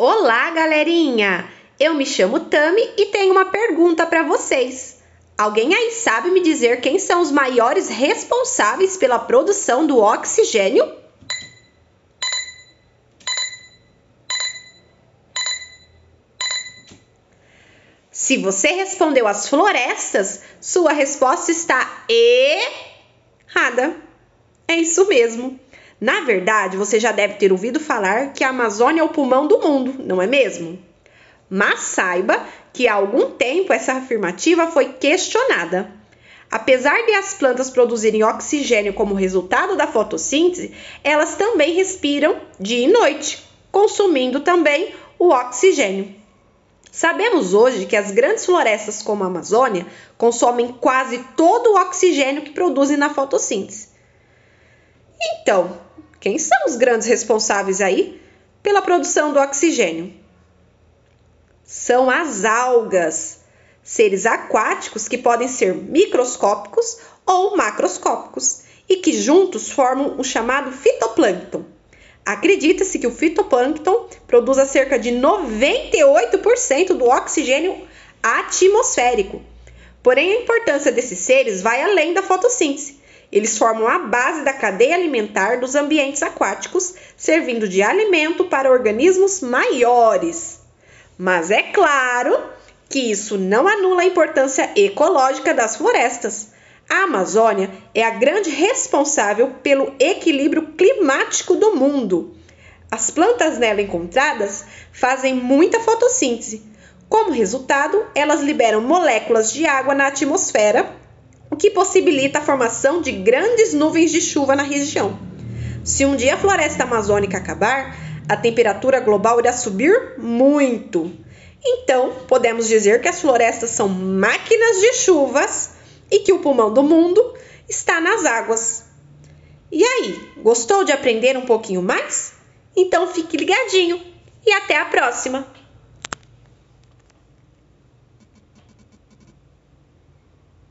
Olá, galerinha! Eu me chamo Tami e tenho uma pergunta para vocês. Alguém aí sabe me dizer quem são os maiores responsáveis pela produção do oxigênio? Se você respondeu as florestas, sua resposta está errada. É isso mesmo. Na verdade, você já deve ter ouvido falar que a Amazônia é o pulmão do mundo, não é mesmo? Mas saiba que há algum tempo essa afirmativa foi questionada. Apesar de as plantas produzirem oxigênio como resultado da fotossíntese, elas também respiram dia e noite, consumindo também o oxigênio. Sabemos hoje que as grandes florestas como a Amazônia consomem quase todo o oxigênio que produzem na fotossíntese. Então, quem são os grandes responsáveis aí pela produção do oxigênio? São as algas, seres aquáticos que podem ser microscópicos ou macroscópicos e que juntos formam o chamado fitoplâncton. Acredita-se que o fitoplâncton produza cerca de 98% do oxigênio atmosférico. Porém, a importância desses seres vai além da fotossíntese eles formam a base da cadeia alimentar dos ambientes aquáticos, servindo de alimento para organismos maiores. Mas é claro que isso não anula a importância ecológica das florestas. A Amazônia é a grande responsável pelo equilíbrio climático do mundo. As plantas nela encontradas fazem muita fotossíntese. Como resultado, elas liberam moléculas de água na atmosfera o que possibilita a formação de grandes nuvens de chuva na região. Se um dia a floresta amazônica acabar, a temperatura global irá subir muito. Então, podemos dizer que as florestas são máquinas de chuvas e que o pulmão do mundo está nas águas. E aí, gostou de aprender um pouquinho mais? Então fique ligadinho e até a próxima!